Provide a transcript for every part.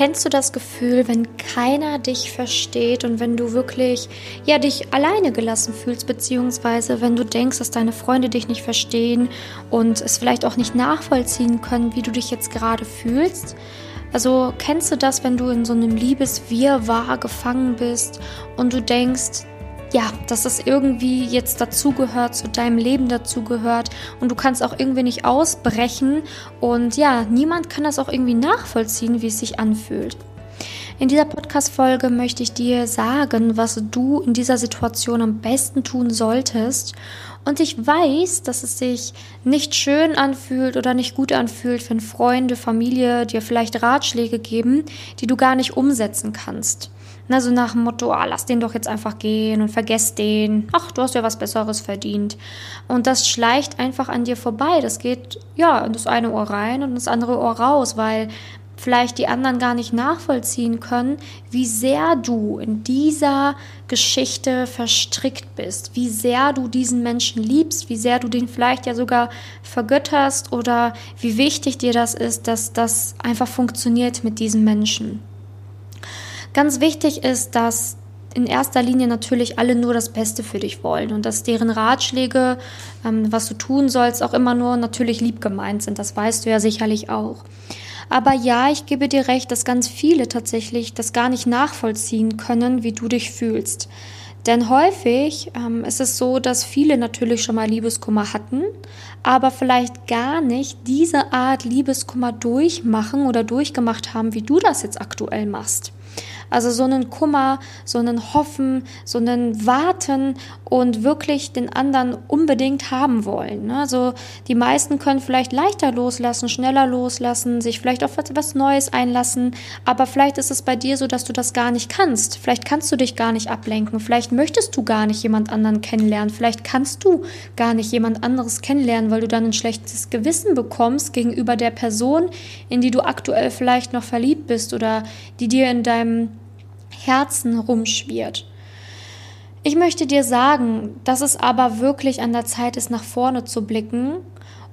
Kennst du das Gefühl, wenn keiner dich versteht und wenn du wirklich ja dich alleine gelassen fühlst, beziehungsweise wenn du denkst, dass deine Freunde dich nicht verstehen und es vielleicht auch nicht nachvollziehen können, wie du dich jetzt gerade fühlst? Also kennst du das, wenn du in so einem Liebeswirrwarr gefangen bist und du denkst, ja, dass das irgendwie jetzt dazugehört, zu deinem Leben dazugehört und du kannst auch irgendwie nicht ausbrechen und ja, niemand kann das auch irgendwie nachvollziehen, wie es sich anfühlt. In dieser Podcast-Folge möchte ich dir sagen, was du in dieser Situation am besten tun solltest. Und ich weiß, dass es sich nicht schön anfühlt oder nicht gut anfühlt, wenn Freunde, Familie dir vielleicht Ratschläge geben, die du gar nicht umsetzen kannst. Na, so nach dem Motto, ah, lass den doch jetzt einfach gehen und vergess den. Ach, du hast ja was Besseres verdient. Und das schleicht einfach an dir vorbei. Das geht, ja, in das eine Ohr rein und das andere Ohr raus, weil vielleicht die anderen gar nicht nachvollziehen können, wie sehr du in dieser Geschichte verstrickt bist, wie sehr du diesen Menschen liebst, wie sehr du den vielleicht ja sogar vergötterst oder wie wichtig dir das ist, dass das einfach funktioniert mit diesen Menschen. Ganz wichtig ist, dass in erster Linie natürlich alle nur das Beste für dich wollen und dass deren Ratschläge, ähm, was du tun sollst, auch immer nur natürlich lieb gemeint sind. Das weißt du ja sicherlich auch. Aber ja, ich gebe dir recht, dass ganz viele tatsächlich das gar nicht nachvollziehen können, wie du dich fühlst. Denn häufig ähm, ist es so, dass viele natürlich schon mal Liebeskummer hatten, aber vielleicht gar nicht diese Art Liebeskummer durchmachen oder durchgemacht haben, wie du das jetzt aktuell machst. Also so einen Kummer, so einen Hoffen, so einen Warten und wirklich den anderen unbedingt haben wollen. Also die meisten können vielleicht leichter loslassen, schneller loslassen, sich vielleicht auf etwas Neues einlassen, aber vielleicht ist es bei dir so, dass du das gar nicht kannst. Vielleicht kannst du dich gar nicht ablenken, vielleicht möchtest du gar nicht jemand anderen kennenlernen, vielleicht kannst du gar nicht jemand anderes kennenlernen, weil du dann ein schlechtes Gewissen bekommst gegenüber der Person, in die du aktuell vielleicht noch verliebt bist oder die dir in deinem Herzen rumschwirrt. Ich möchte dir sagen, dass es aber wirklich an der Zeit ist, nach vorne zu blicken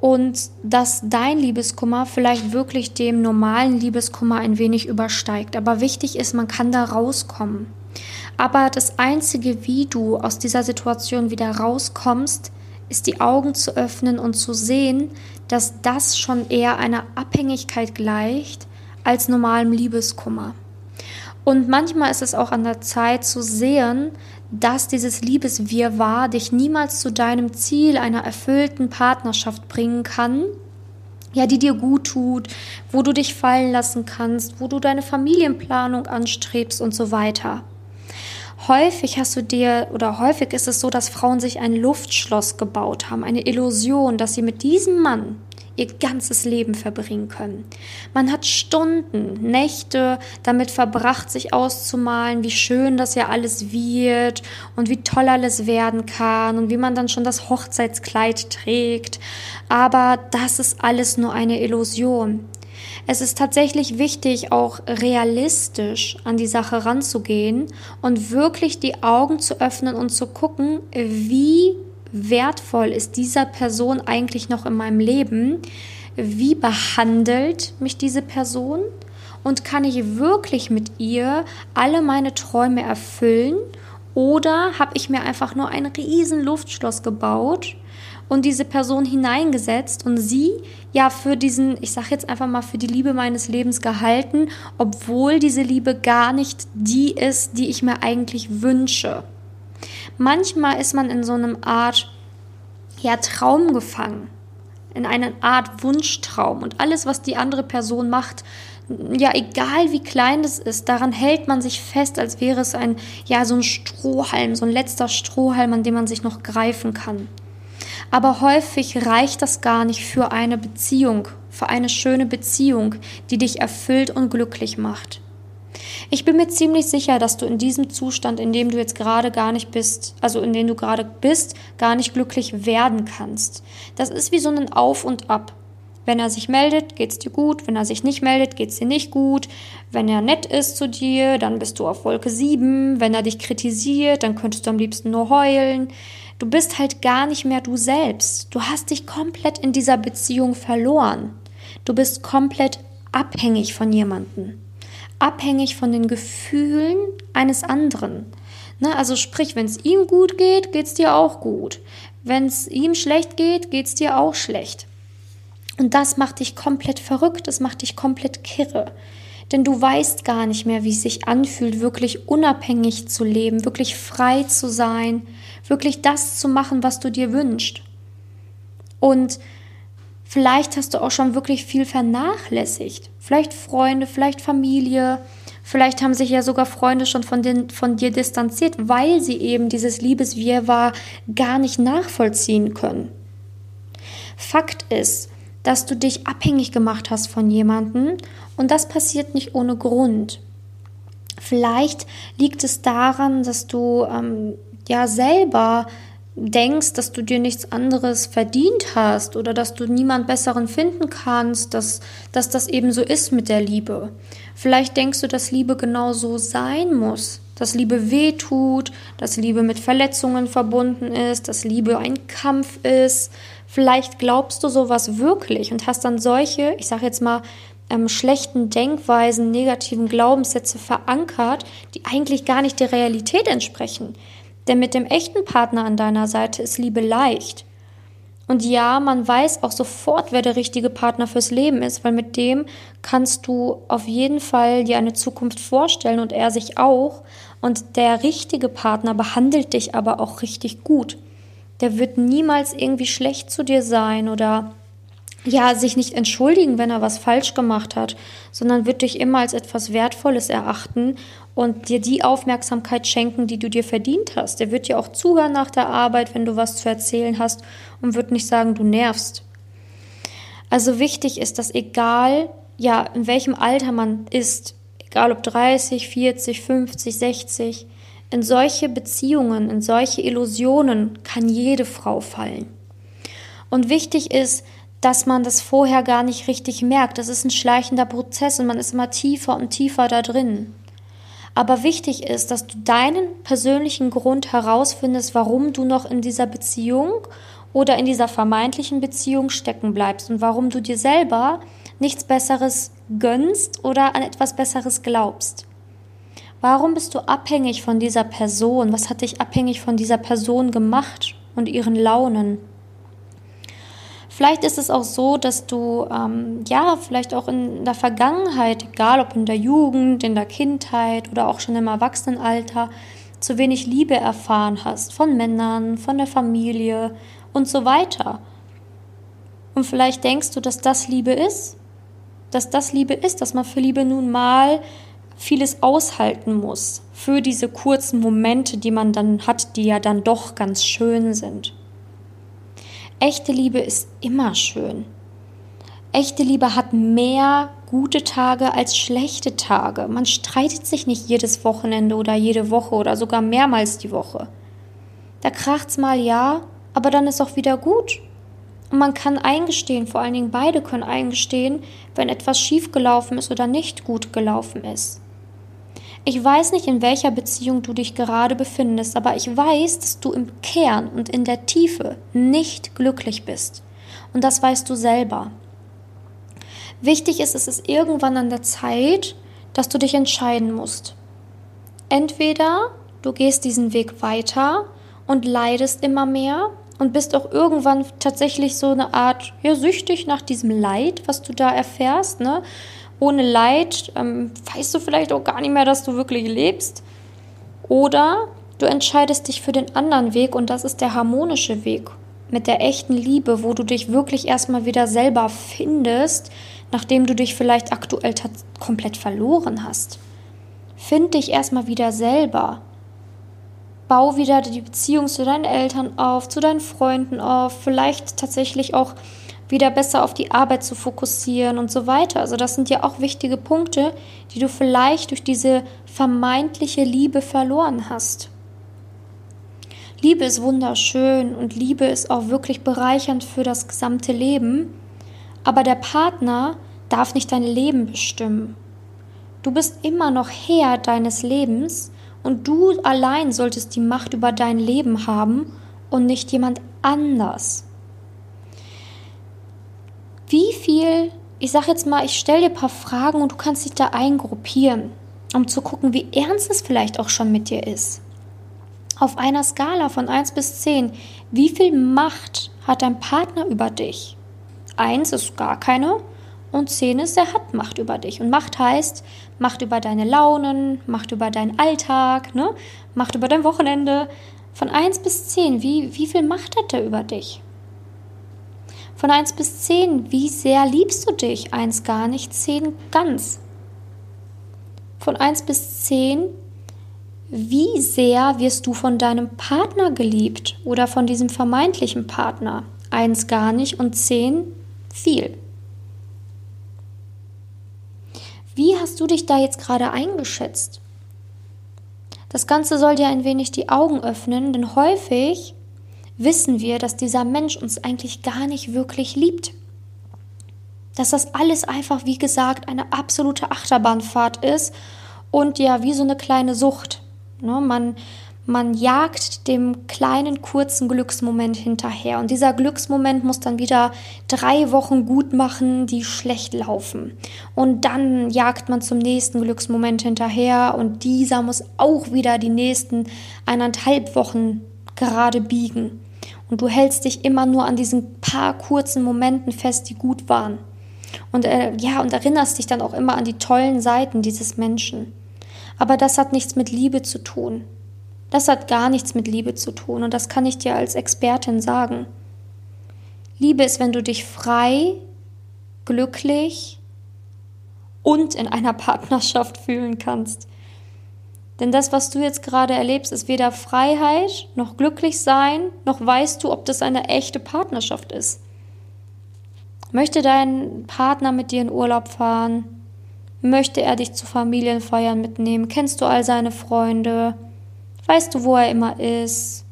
und dass dein Liebeskummer vielleicht wirklich dem normalen Liebeskummer ein wenig übersteigt. Aber wichtig ist, man kann da rauskommen. Aber das Einzige, wie du aus dieser Situation wieder rauskommst, ist die Augen zu öffnen und zu sehen, dass das schon eher einer Abhängigkeit gleicht als normalem Liebeskummer. Und manchmal ist es auch an der Zeit zu sehen, dass dieses Liebeswirrwarr dich niemals zu deinem Ziel einer erfüllten Partnerschaft bringen kann, ja, die dir gut tut, wo du dich fallen lassen kannst, wo du deine Familienplanung anstrebst und so weiter. Häufig hast du dir oder häufig ist es so, dass Frauen sich ein Luftschloss gebaut haben, eine Illusion, dass sie mit diesem Mann ihr ganzes Leben verbringen können. Man hat Stunden, Nächte damit verbracht, sich auszumalen, wie schön das ja alles wird und wie toll alles werden kann und wie man dann schon das Hochzeitskleid trägt. Aber das ist alles nur eine Illusion. Es ist tatsächlich wichtig, auch realistisch an die Sache ranzugehen und wirklich die Augen zu öffnen und zu gucken, wie wertvoll ist dieser Person eigentlich noch in meinem Leben? Wie behandelt mich diese Person? Und kann ich wirklich mit ihr alle meine Träume erfüllen? Oder habe ich mir einfach nur ein riesen Luftschloss gebaut und diese Person hineingesetzt und sie ja für diesen, ich sage jetzt einfach mal, für die Liebe meines Lebens gehalten, obwohl diese Liebe gar nicht die ist, die ich mir eigentlich wünsche. Manchmal ist man in so einem Art ja, Traum gefangen, in eine Art Wunschtraum und alles, was die andere Person macht, ja, egal wie klein das ist, daran hält man sich fest, als wäre es ein, ja, so ein Strohhalm, so ein letzter Strohhalm, an dem man sich noch greifen kann. Aber häufig reicht das gar nicht für eine Beziehung, für eine schöne Beziehung, die dich erfüllt und glücklich macht. Ich bin mir ziemlich sicher, dass du in diesem Zustand, in dem du jetzt gerade gar nicht bist, also in dem du gerade bist, gar nicht glücklich werden kannst. Das ist wie so ein Auf und Ab. Wenn er sich meldet, geht's dir gut. Wenn er sich nicht meldet, geht's dir nicht gut. Wenn er nett ist zu dir, dann bist du auf Wolke 7. Wenn er dich kritisiert, dann könntest du am liebsten nur heulen. Du bist halt gar nicht mehr du selbst. Du hast dich komplett in dieser Beziehung verloren. Du bist komplett abhängig von jemandem. Abhängig von den Gefühlen eines anderen. Ne, also sprich, wenn es ihm gut geht, geht es dir auch gut. Wenn es ihm schlecht geht, geht es dir auch schlecht. Und das macht dich komplett verrückt, das macht dich komplett kirre. Denn du weißt gar nicht mehr, wie es sich anfühlt, wirklich unabhängig zu leben, wirklich frei zu sein, wirklich das zu machen, was du dir wünschst. Und vielleicht hast du auch schon wirklich viel vernachlässigt. Vielleicht Freunde, vielleicht Familie, vielleicht haben sich ja sogar Freunde schon von, den, von dir distanziert, weil sie eben dieses Liebeswirrwarr gar nicht nachvollziehen können. Fakt ist, dass du dich abhängig gemacht hast von jemandem und das passiert nicht ohne Grund. Vielleicht liegt es daran, dass du ähm, ja selber denkst, dass du dir nichts anderes verdient hast oder dass du niemand besseren finden kannst, dass, dass das eben so ist mit der Liebe. Vielleicht denkst du, dass Liebe genau so sein muss, dass Liebe weh tut, dass Liebe mit Verletzungen verbunden ist, dass Liebe ein Kampf ist. Vielleicht glaubst du sowas wirklich und hast dann solche, ich sage jetzt mal, ähm, schlechten Denkweisen, negativen Glaubenssätze verankert, die eigentlich gar nicht der Realität entsprechen. Denn mit dem echten Partner an deiner Seite ist Liebe leicht. Und ja, man weiß auch sofort, wer der richtige Partner fürs Leben ist, weil mit dem kannst du auf jeden Fall dir eine Zukunft vorstellen und er sich auch. Und der richtige Partner behandelt dich aber auch richtig gut. Der wird niemals irgendwie schlecht zu dir sein oder ja, sich nicht entschuldigen, wenn er was falsch gemacht hat, sondern wird dich immer als etwas Wertvolles erachten und dir die Aufmerksamkeit schenken, die du dir verdient hast. Der wird dir auch zuhören nach der Arbeit, wenn du was zu erzählen hast und wird nicht sagen, du nervst. Also wichtig ist, dass egal, ja, in welchem Alter man ist, egal ob 30, 40, 50, 60, in solche Beziehungen, in solche Illusionen kann jede Frau fallen. Und wichtig ist, dass man das vorher gar nicht richtig merkt. Das ist ein schleichender Prozess und man ist immer tiefer und tiefer da drin. Aber wichtig ist, dass du deinen persönlichen Grund herausfindest, warum du noch in dieser Beziehung oder in dieser vermeintlichen Beziehung stecken bleibst und warum du dir selber nichts Besseres gönnst oder an etwas Besseres glaubst. Warum bist du abhängig von dieser Person? Was hat dich abhängig von dieser Person gemacht und ihren Launen? Vielleicht ist es auch so, dass du ähm, ja vielleicht auch in der Vergangenheit, egal ob in der Jugend, in der Kindheit oder auch schon im Erwachsenenalter, zu wenig Liebe erfahren hast von Männern, von der Familie und so weiter. Und vielleicht denkst du, dass das Liebe ist, dass das Liebe ist, dass man für Liebe nun mal vieles aushalten muss für diese kurzen Momente, die man dann hat, die ja dann doch ganz schön sind. Echte Liebe ist immer schön. Echte Liebe hat mehr gute Tage als schlechte Tage. Man streitet sich nicht jedes Wochenende oder jede Woche oder sogar mehrmals die Woche. Da kracht's mal ja, aber dann ist auch wieder gut. Und man kann eingestehen, vor allen Dingen beide können eingestehen, wenn etwas schiefgelaufen ist oder nicht gut gelaufen ist. Ich weiß nicht, in welcher Beziehung du dich gerade befindest, aber ich weiß, dass du im Kern und in der Tiefe nicht glücklich bist. Und das weißt du selber. Wichtig ist, es ist irgendwann an der Zeit, dass du dich entscheiden musst. Entweder du gehst diesen Weg weiter und leidest immer mehr und bist auch irgendwann tatsächlich so eine Art ja, süchtig nach diesem Leid, was du da erfährst, ne? Ohne Leid ähm, weißt du vielleicht auch gar nicht mehr, dass du wirklich lebst. Oder du entscheidest dich für den anderen Weg und das ist der harmonische Weg mit der echten Liebe, wo du dich wirklich erstmal wieder selber findest, nachdem du dich vielleicht aktuell komplett verloren hast. Find dich erstmal wieder selber. Bau wieder die Beziehung zu deinen Eltern auf, zu deinen Freunden auf, vielleicht tatsächlich auch wieder besser auf die Arbeit zu fokussieren und so weiter. Also das sind ja auch wichtige Punkte, die du vielleicht durch diese vermeintliche Liebe verloren hast. Liebe ist wunderschön und Liebe ist auch wirklich bereichernd für das gesamte Leben, aber der Partner darf nicht dein Leben bestimmen. Du bist immer noch Herr deines Lebens und du allein solltest die Macht über dein Leben haben und nicht jemand anders. Wie viel ich sage jetzt mal, ich stelle dir ein paar Fragen und du kannst dich da eingruppieren, um zu gucken, wie ernst es vielleicht auch schon mit dir ist. Auf einer Skala von 1 bis 10, wie viel Macht hat dein Partner über dich? 1 ist gar keine und 10 ist, er hat Macht über dich. Und Macht heißt Macht über deine Launen, Macht über deinen Alltag, ne? Macht über dein Wochenende. Von 1 bis 10, wie, wie viel Macht hat er über dich? Von 1 bis 10, wie sehr liebst du dich? 1 gar nicht, 10 ganz. Von 1 bis 10, wie sehr wirst du von deinem Partner geliebt oder von diesem vermeintlichen Partner? 1 gar nicht und 10 viel. Wie hast du dich da jetzt gerade eingeschätzt? Das Ganze soll dir ein wenig die Augen öffnen, denn häufig wissen wir, dass dieser Mensch uns eigentlich gar nicht wirklich liebt. Dass das alles einfach, wie gesagt, eine absolute Achterbahnfahrt ist und ja, wie so eine kleine Sucht. Ne? Man, man jagt dem kleinen, kurzen Glücksmoment hinterher. Und dieser Glücksmoment muss dann wieder drei Wochen gut machen, die schlecht laufen. Und dann jagt man zum nächsten Glücksmoment hinterher und dieser muss auch wieder die nächsten eineinhalb Wochen gerade biegen. Und du hältst dich immer nur an diesen paar kurzen Momenten fest, die gut waren. Und äh, ja, und erinnerst dich dann auch immer an die tollen Seiten dieses Menschen. Aber das hat nichts mit Liebe zu tun. Das hat gar nichts mit Liebe zu tun. Und das kann ich dir als Expertin sagen. Liebe ist, wenn du dich frei, glücklich und in einer Partnerschaft fühlen kannst. Denn das, was du jetzt gerade erlebst, ist weder Freiheit noch glücklich sein, noch weißt du, ob das eine echte Partnerschaft ist. Möchte dein Partner mit dir in Urlaub fahren? Möchte er dich zu Familienfeiern mitnehmen? Kennst du all seine Freunde? Weißt du, wo er immer ist?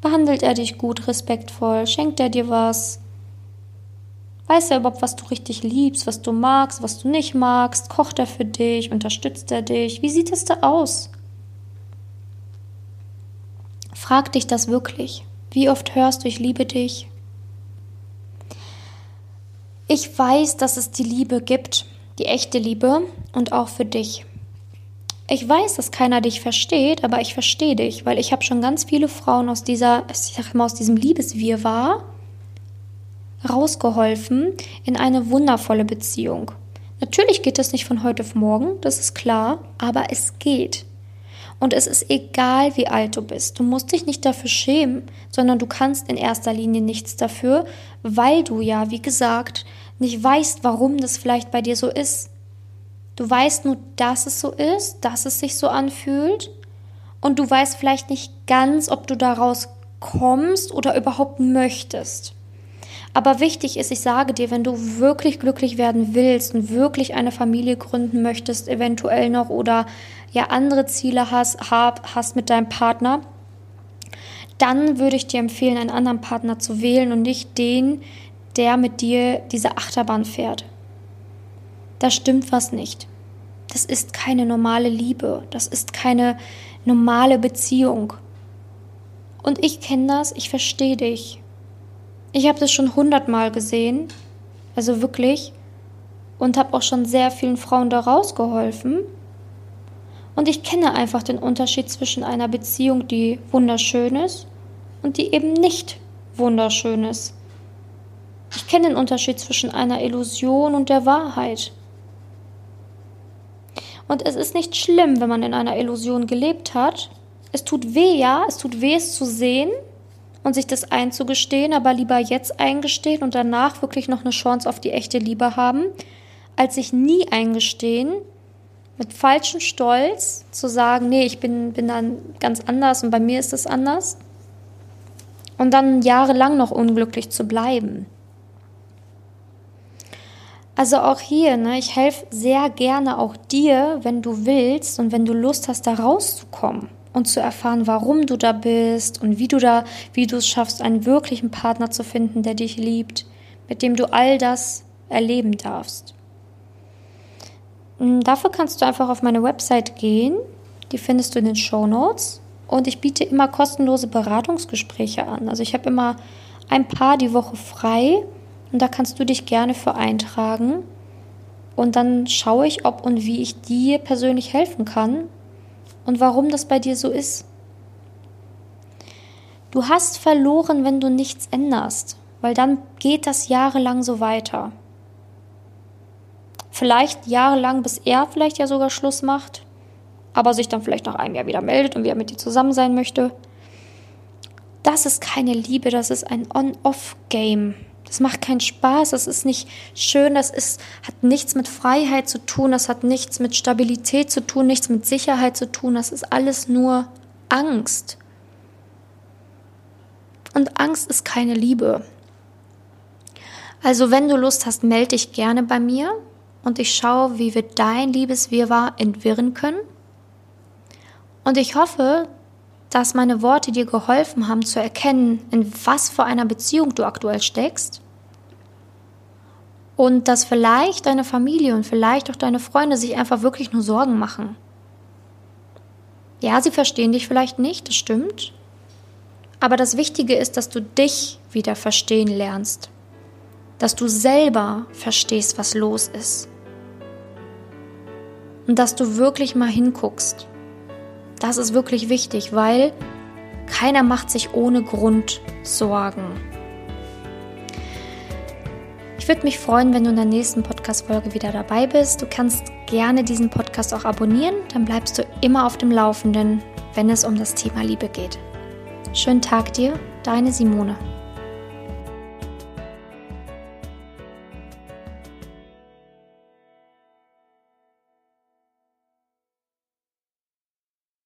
Behandelt er dich gut, respektvoll? Schenkt er dir was? Weiß er überhaupt, was du richtig liebst, was du magst, was du nicht magst? Kocht er für dich? Unterstützt er dich? Wie sieht es da aus? Frag dich das wirklich. Wie oft hörst du, ich liebe dich? Ich weiß, dass es die Liebe gibt, die echte Liebe und auch für dich. Ich weiß, dass keiner dich versteht, aber ich verstehe dich, weil ich habe schon ganz viele Frauen aus dieser, ich sag mal, aus diesem Liebeswirrwarr rausgeholfen in eine wundervolle Beziehung. Natürlich geht das nicht von heute auf morgen, das ist klar, aber es geht. Und es ist egal, wie alt du bist. Du musst dich nicht dafür schämen, sondern du kannst in erster Linie nichts dafür, weil du ja, wie gesagt, nicht weißt, warum das vielleicht bei dir so ist. Du weißt nur, dass es so ist, dass es sich so anfühlt. Und du weißt vielleicht nicht ganz, ob du daraus kommst oder überhaupt möchtest. Aber wichtig ist, ich sage dir, wenn du wirklich glücklich werden willst und wirklich eine Familie gründen möchtest, eventuell noch oder ja andere Ziele hast, hab, hast mit deinem Partner, dann würde ich dir empfehlen, einen anderen Partner zu wählen und nicht den, der mit dir diese Achterbahn fährt. Da stimmt was nicht. Das ist keine normale Liebe. Das ist keine normale Beziehung. Und ich kenne das, ich verstehe dich. Ich habe das schon hundertmal gesehen, also wirklich, und habe auch schon sehr vielen Frauen da rausgeholfen. Und ich kenne einfach den Unterschied zwischen einer Beziehung, die wunderschön ist und die eben nicht wunderschön ist. Ich kenne den Unterschied zwischen einer Illusion und der Wahrheit. Und es ist nicht schlimm, wenn man in einer Illusion gelebt hat. Es tut weh, ja, es tut weh, es zu sehen, und sich das einzugestehen, aber lieber jetzt eingestehen und danach wirklich noch eine Chance auf die echte Liebe haben, als sich nie eingestehen, mit falschem Stolz zu sagen, nee, ich bin, bin dann ganz anders und bei mir ist es anders. Und dann jahrelang noch unglücklich zu bleiben. Also auch hier, ne, ich helfe sehr gerne auch dir, wenn du willst und wenn du Lust hast, da rauszukommen und zu erfahren, warum du da bist und wie du da, wie du es schaffst, einen wirklichen Partner zu finden, der dich liebt, mit dem du all das erleben darfst. Hm, dafür kannst du einfach auf meine Website gehen, die findest du in den Show Notes und ich biete immer kostenlose Beratungsgespräche an. Also ich habe immer ein paar die Woche frei Und da kannst du dich gerne für eintragen. Und dann schaue ich, ob und wie ich dir persönlich helfen kann und warum das bei dir so ist. Du hast verloren, wenn du nichts änderst, weil dann geht das jahrelang so weiter. Vielleicht jahrelang, bis er vielleicht ja sogar Schluss macht, aber sich dann vielleicht nach einem Jahr wieder meldet und wieder mit dir zusammen sein möchte. Das ist keine Liebe, das ist ein On-Off-Game. Das macht keinen Spaß, das ist nicht schön, das ist, hat nichts mit Freiheit zu tun, das hat nichts mit Stabilität zu tun, nichts mit Sicherheit zu tun, das ist alles nur Angst. Und Angst ist keine Liebe. Also wenn du Lust hast, melde dich gerne bei mir und ich schaue, wie wir dein Liebeswirrwarr entwirren können. Und ich hoffe, dass meine Worte dir geholfen haben zu erkennen, in was für einer Beziehung du aktuell steckst. Und dass vielleicht deine Familie und vielleicht auch deine Freunde sich einfach wirklich nur Sorgen machen. Ja, sie verstehen dich vielleicht nicht, das stimmt. Aber das Wichtige ist, dass du dich wieder verstehen lernst. Dass du selber verstehst, was los ist. Und dass du wirklich mal hinguckst. Das ist wirklich wichtig, weil keiner macht sich ohne Grund Sorgen. Ich würde mich freuen, wenn du in der nächsten Podcast-Folge wieder dabei bist. Du kannst gerne diesen Podcast auch abonnieren, dann bleibst du immer auf dem Laufenden, wenn es um das Thema Liebe geht. Schönen Tag dir, deine Simone.